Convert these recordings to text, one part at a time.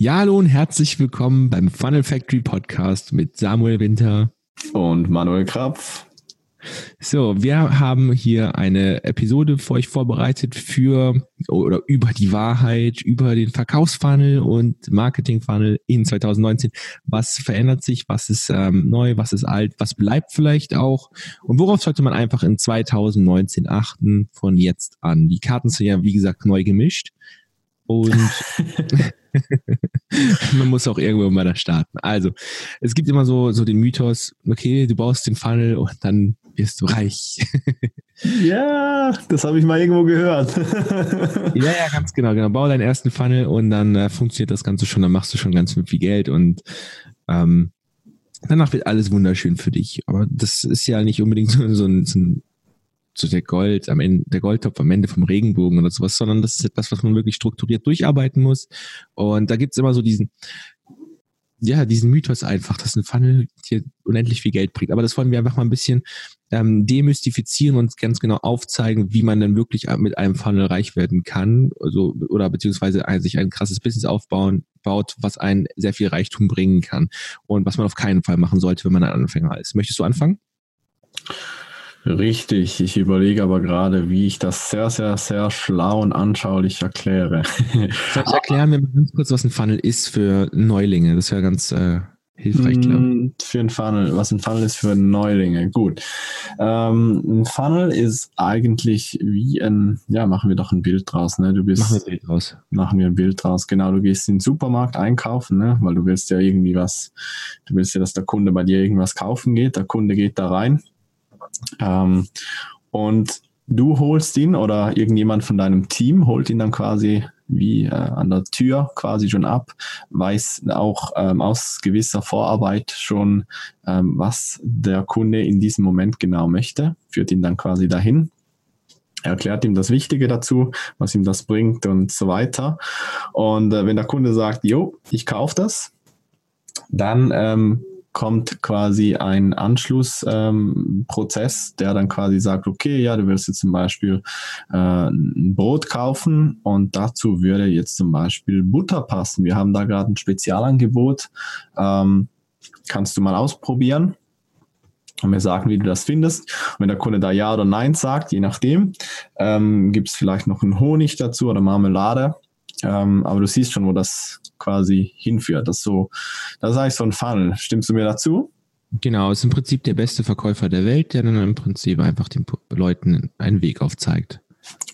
Ja, hallo und herzlich willkommen beim Funnel Factory Podcast mit Samuel Winter und Manuel Krapf. So, wir haben hier eine Episode für euch vorbereitet für oder über die Wahrheit, über den Verkaufsfunnel und Marketingfunnel in 2019. Was verändert sich? Was ist ähm, neu? Was ist alt? Was bleibt vielleicht auch? Und worauf sollte man einfach in 2019 achten von jetzt an? Die Karten sind ja, wie gesagt, neu gemischt. Und man muss auch irgendwo mal da starten. Also, es gibt immer so, so den Mythos, okay, du baust den Funnel und dann wirst du reich. ja, das habe ich mal irgendwo gehört. ja, ja, ganz genau, genau. Bau deinen ersten Funnel und dann äh, funktioniert das Ganze schon, dann machst du schon ganz viel Geld und ähm, danach wird alles wunderschön für dich. Aber das ist ja nicht unbedingt so, so ein, so ein so der Gold am Ende, der Goldtopf am Ende vom Regenbogen oder sowas, sondern das ist etwas, was man wirklich strukturiert durcharbeiten muss. Und da gibt's immer so diesen, ja, diesen Mythos einfach, dass ein Funnel dir unendlich viel Geld bringt. Aber das wollen wir einfach mal ein bisschen ähm, demystifizieren und ganz genau aufzeigen, wie man dann wirklich mit einem Funnel reich werden kann, also, oder beziehungsweise sich ein krasses Business aufbauen, baut, was einen sehr viel Reichtum bringen kann und was man auf keinen Fall machen sollte, wenn man ein Anfänger ist. Möchtest du anfangen? Richtig, ich überlege aber gerade, wie ich das sehr, sehr, sehr schlau und anschaulich erkläre. Vielleicht erklären wir mal ganz kurz, was ein Funnel ist für Neulinge. Das wäre ganz äh, hilfreich, glaube mm, Für ein Funnel, was ein Funnel ist für Neulinge. Gut. Ähm, ein Funnel ist eigentlich wie ein, ja, machen wir doch ein Bild draus, ne? Du bist. Machen wir ein Bild draus. Machen wir ein Bild draus. Genau, du gehst in den Supermarkt einkaufen, ne? Weil du willst ja irgendwie was, du willst ja, dass der Kunde bei dir irgendwas kaufen geht. Der Kunde geht da rein ähm, und du holst ihn oder irgendjemand von deinem Team holt ihn dann quasi wie äh, an der Tür quasi schon ab, weiß auch ähm, aus gewisser Vorarbeit schon, ähm, was der Kunde in diesem Moment genau möchte, führt ihn dann quasi dahin, erklärt ihm das Wichtige dazu, was ihm das bringt und so weiter. Und äh, wenn der Kunde sagt, jo, ich kaufe das, dann ähm, kommt quasi ein Anschlussprozess, ähm, der dann quasi sagt, okay, ja, du willst jetzt zum Beispiel äh, ein Brot kaufen und dazu würde jetzt zum Beispiel Butter passen. Wir haben da gerade ein Spezialangebot. Ähm, kannst du mal ausprobieren? und mir sagen, wie du das findest. Und wenn der Kunde da Ja oder Nein sagt, je nachdem, ähm, gibt es vielleicht noch einen Honig dazu oder Marmelade. Ähm, aber du siehst schon, wo das quasi hinführt. Das ist so, das ist eigentlich so ein Funnel. Stimmst du mir dazu? Genau, ist im Prinzip der beste Verkäufer der Welt, der dann im Prinzip einfach den Leuten einen Weg aufzeigt.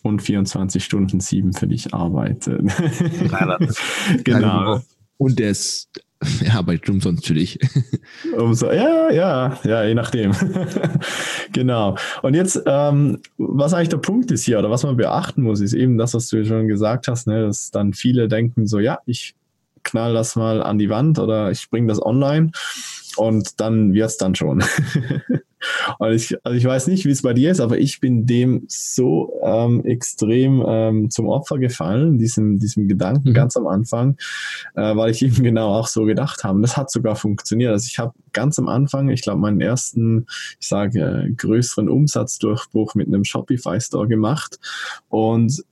Und 24 Stunden sieben für dich arbeitet. genau. Und der ist arbeitet umsonst für dich. Umso, ja, ja, ja, je nachdem. genau. Und jetzt, ähm, was eigentlich der Punkt ist hier oder was man beachten muss, ist eben das, was du schon gesagt hast, ne, dass dann viele denken so, ja, ich knall das mal an die Wand oder ich bringe das online und dann wird's dann schon. Und ich, also ich weiß nicht, wie es bei dir ist, aber ich bin dem so ähm, extrem ähm, zum Opfer gefallen, diesem, diesem Gedanken mhm. ganz am Anfang, äh, weil ich eben genau auch so gedacht habe. Und das hat sogar funktioniert. Also ich habe ganz am Anfang, ich glaube, meinen ersten, ich sage, größeren Umsatzdurchbruch mit einem Shopify-Store gemacht. Und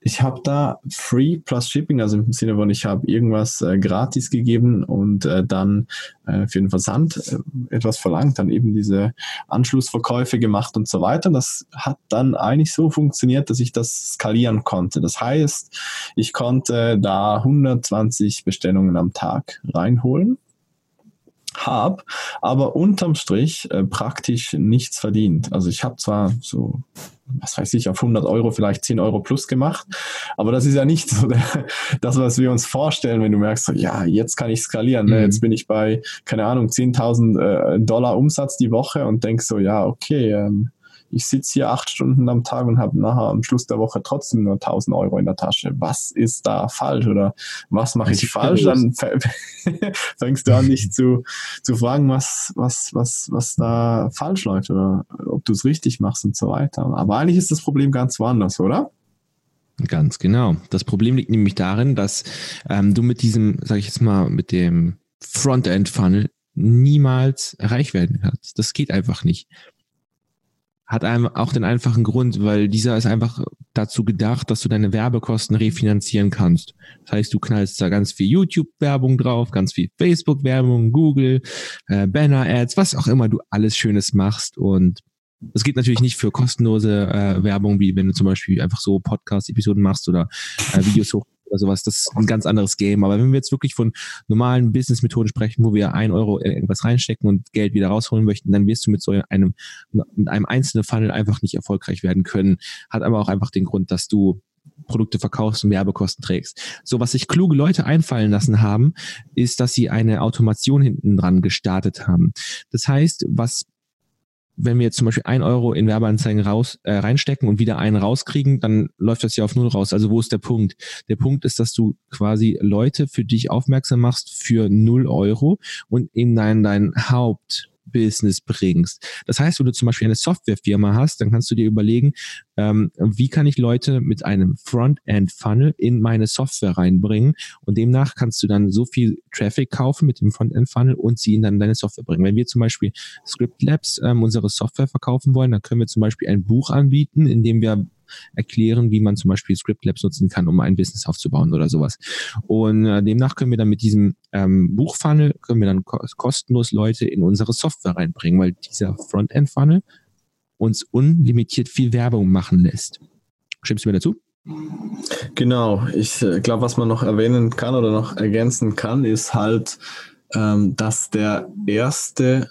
ich habe da Free plus Shipping, also im Sinne von, ich habe irgendwas äh, gratis gegeben und äh, dann äh, für den Versand äh, etwas verlangt, dann eben diese Anschlussverkäufe gemacht und so weiter. Das hat dann eigentlich so funktioniert, dass ich das skalieren konnte. Das heißt, ich konnte da 120 Bestellungen am Tag reinholen habe, aber unterm Strich äh, praktisch nichts verdient. Also ich habe zwar so, was weiß ich, auf 100 Euro vielleicht 10 Euro plus gemacht, aber das ist ja nicht so der, das, was wir uns vorstellen, wenn du merkst, so, ja, jetzt kann ich skalieren. Ne? Mhm. Jetzt bin ich bei, keine Ahnung, 10.000 äh, Dollar Umsatz die Woche und denk so, ja, okay, ähm, ich sitze hier acht Stunden am Tag und habe nachher am Schluss der Woche trotzdem nur 1000 Euro in der Tasche. Was ist da falsch oder was mache ich falsch? Dann fängst du an, dich zu, zu fragen, was, was, was, was da falsch läuft oder ob du es richtig machst und so weiter. Aber eigentlich ist das Problem ganz woanders, oder? Ganz genau. Das Problem liegt nämlich darin, dass ähm, du mit diesem, sag ich jetzt mal, mit dem Frontend-Funnel niemals reich werden kannst. Das geht einfach nicht. Hat einem auch den einfachen Grund, weil dieser ist einfach dazu gedacht, dass du deine Werbekosten refinanzieren kannst. Das heißt, du knallst da ganz viel YouTube-Werbung drauf, ganz viel Facebook-Werbung, Google, äh, Banner-Ads, was auch immer du alles Schönes machst und es geht natürlich nicht für kostenlose äh, Werbung, wie wenn du zum Beispiel einfach so Podcast-Episoden machst oder äh, Videos hoch oder sowas. Das ist ein ganz anderes Game. Aber wenn wir jetzt wirklich von normalen Business-Methoden sprechen, wo wir ein Euro irgendwas reinstecken und Geld wieder rausholen möchten, dann wirst du mit so einem, mit einem einzelnen Funnel einfach nicht erfolgreich werden können. Hat aber auch einfach den Grund, dass du Produkte verkaufst und Werbekosten trägst. So, was sich kluge Leute einfallen lassen haben, ist, dass sie eine Automation hinten dran gestartet haben. Das heißt, was wenn wir jetzt zum Beispiel ein Euro in Werbeanzeigen raus, äh, reinstecken und wieder einen rauskriegen, dann läuft das ja auf null raus. Also wo ist der Punkt? Der Punkt ist, dass du quasi Leute für dich aufmerksam machst für null Euro und in dein, dein Haupt Business bringst. Das heißt, wenn du zum Beispiel eine Softwarefirma hast, dann kannst du dir überlegen, ähm, wie kann ich Leute mit einem Frontend-Funnel in meine Software reinbringen und demnach kannst du dann so viel Traffic kaufen mit dem Frontend-Funnel und sie in dann deine Software bringen. Wenn wir zum Beispiel Script Labs ähm, unsere Software verkaufen wollen, dann können wir zum Beispiel ein Buch anbieten, in dem wir erklären, wie man zum Beispiel Script Labs nutzen kann, um ein Business aufzubauen oder sowas. Und äh, demnach können wir dann mit diesem ähm, Buchfunnel, können wir dann kostenlos Leute in unsere Software reinbringen, weil dieser Frontend-Funnel uns unlimitiert viel Werbung machen lässt. Stimmst du mir dazu? Genau, ich äh, glaube, was man noch erwähnen kann oder noch ergänzen kann, ist halt, ähm, dass der erste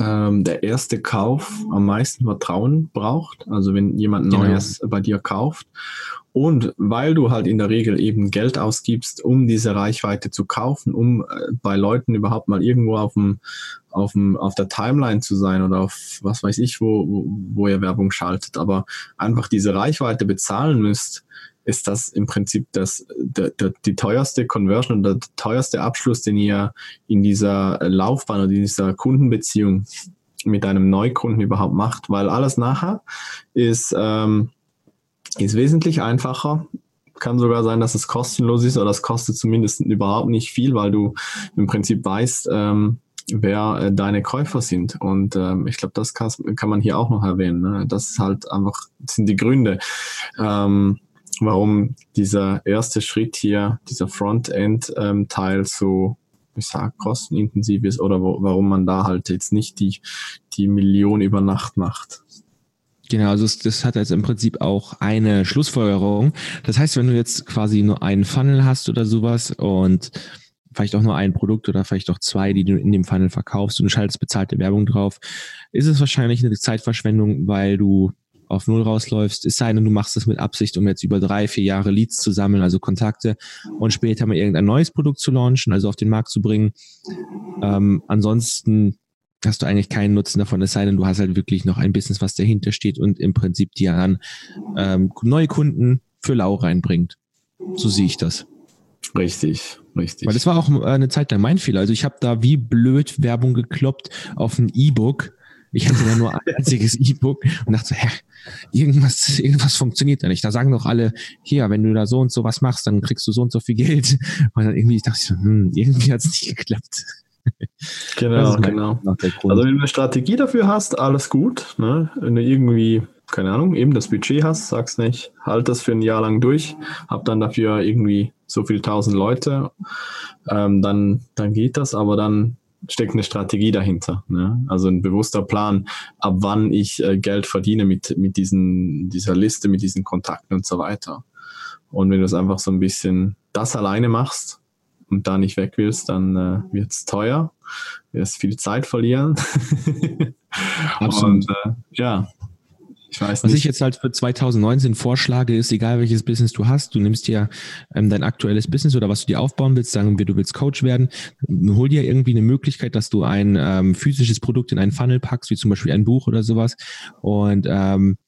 ähm, der erste Kauf am meisten Vertrauen braucht. Also wenn jemand genau. Neues bei dir kauft. Und weil du halt in der Regel eben Geld ausgibst, um diese Reichweite zu kaufen, um äh, bei Leuten überhaupt mal irgendwo auf dem, auf dem, auf der Timeline zu sein oder auf was weiß ich, wo, wo, wo ihr Werbung schaltet, aber einfach diese Reichweite bezahlen müsst, ist das im Prinzip das, der, der, die teuerste Conversion oder der teuerste Abschluss, den ihr in dieser Laufbahn oder in dieser Kundenbeziehung mit einem Neukunden überhaupt macht, weil alles nachher ist, ähm, ist wesentlich einfacher. Kann sogar sein, dass es kostenlos ist oder es kostet zumindest überhaupt nicht viel, weil du im Prinzip weißt, ähm, wer äh, deine Käufer sind. Und ähm, ich glaube, das kann, kann man hier auch noch erwähnen. Ne? Das ist halt einfach, sind die Gründe. Ähm, warum dieser erste Schritt hier, dieser Frontend-Teil ähm, so, ich sag, kostenintensiv ist oder wo, warum man da halt jetzt nicht die, die Million über Nacht macht. Genau, also das, hat jetzt im Prinzip auch eine Schlussfolgerung. Das heißt, wenn du jetzt quasi nur einen Funnel hast oder sowas und vielleicht auch nur ein Produkt oder vielleicht auch zwei, die du in dem Funnel verkaufst und schaltest bezahlte Werbung drauf, ist es wahrscheinlich eine Zeitverschwendung, weil du auf Null rausläufst, es sei denn, du machst es mit Absicht, um jetzt über drei, vier Jahre Leads zu sammeln, also Kontakte und später mal irgendein neues Produkt zu launchen, also auf den Markt zu bringen. Ähm, ansonsten hast du eigentlich keinen Nutzen davon, es sei denn, du hast halt wirklich noch ein Business, was dahinter steht und im Prinzip dir dann ähm, neue Kunden für lau reinbringt. So sehe ich das. Richtig, richtig. Weil das war auch eine Zeit lang mein Fehler. Also ich habe da wie blöd Werbung gekloppt auf ein E-Book ich hatte da nur ein einziges E-Book und dachte, hä, irgendwas, irgendwas funktioniert da nicht. Da sagen doch alle, hier, wenn du da so und so was machst, dann kriegst du so und so viel Geld. Und dann irgendwie dachte ich so, hm, irgendwie hat es nicht geklappt. Genau, genau. Also wenn du eine Strategie dafür hast, alles gut. Ne? Wenn du irgendwie, keine Ahnung, eben das Budget hast, sagst nicht, halt das für ein Jahr lang durch, hab dann dafür irgendwie so viel tausend Leute, ähm, dann, dann geht das, aber dann steckt eine Strategie dahinter. Ne? Also ein bewusster Plan, ab wann ich äh, Geld verdiene mit, mit diesen, dieser Liste, mit diesen Kontakten und so weiter. Und wenn du es einfach so ein bisschen das alleine machst und da nicht weg willst, dann äh, wird es teuer, wirst viel Zeit verlieren. Absolut. Und äh, ja, ich weiß Was nicht. ich jetzt halt für 2019 vorschlage, ist, egal welches Business du hast, du nimmst dir ähm, dein aktuelles Business oder was du dir aufbauen willst, sagen wir, du willst Coach werden, hol dir irgendwie eine Möglichkeit, dass du ein ähm, physisches Produkt in einen Funnel packst, wie zum Beispiel ein Buch oder sowas. Und ähm,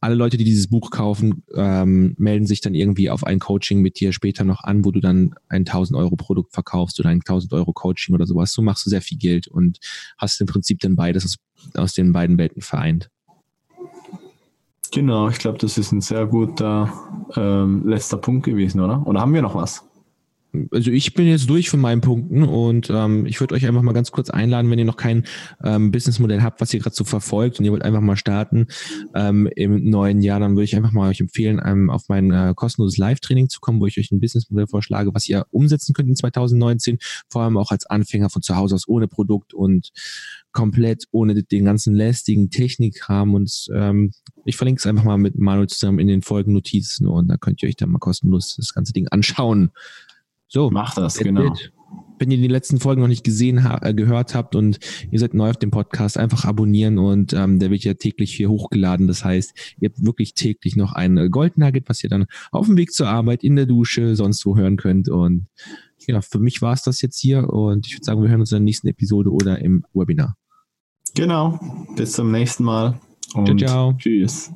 alle Leute, die dieses Buch kaufen, ähm, melden sich dann irgendwie auf ein Coaching mit dir später noch an, wo du dann ein 1000 Euro Produkt verkaufst oder ein 1000 Euro Coaching oder sowas. So machst du sehr viel Geld und hast im Prinzip dann beides aus, aus den beiden Welten vereint. Genau, ich glaube, das ist ein sehr guter ähm, letzter Punkt gewesen, oder? Oder haben wir noch was? Also ich bin jetzt durch von meinen Punkten und ähm, ich würde euch einfach mal ganz kurz einladen, wenn ihr noch kein ähm, Businessmodell habt, was ihr gerade so verfolgt und ihr wollt einfach mal starten ähm, im neuen Jahr, dann würde ich einfach mal euch empfehlen, ähm, auf mein äh, kostenloses Live-Training zu kommen, wo ich euch ein Businessmodell vorschlage, was ihr umsetzen könnt in 2019, vor allem auch als Anfänger von zu Hause aus ohne Produkt und komplett ohne den ganzen lästigen Technikkram und ähm, ich verlinke es einfach mal mit Manuel zusammen in den Folgennotizen und da könnt ihr euch dann mal kostenlos das ganze Ding anschauen. So, macht das, genau. It. Wenn ihr die letzten Folgen noch nicht gesehen, äh, gehört habt und ihr seid neu auf dem Podcast, einfach abonnieren und ähm, der wird ja täglich hier hochgeladen. Das heißt, ihr habt wirklich täglich noch ein Goldnugget, was ihr dann auf dem Weg zur Arbeit, in der Dusche, sonst wo hören könnt. Und ja, für mich war es das jetzt hier und ich würde sagen, wir hören uns in der nächsten Episode oder im Webinar. Genau. Bis zum nächsten Mal. Und ciao, ciao. Tschüss.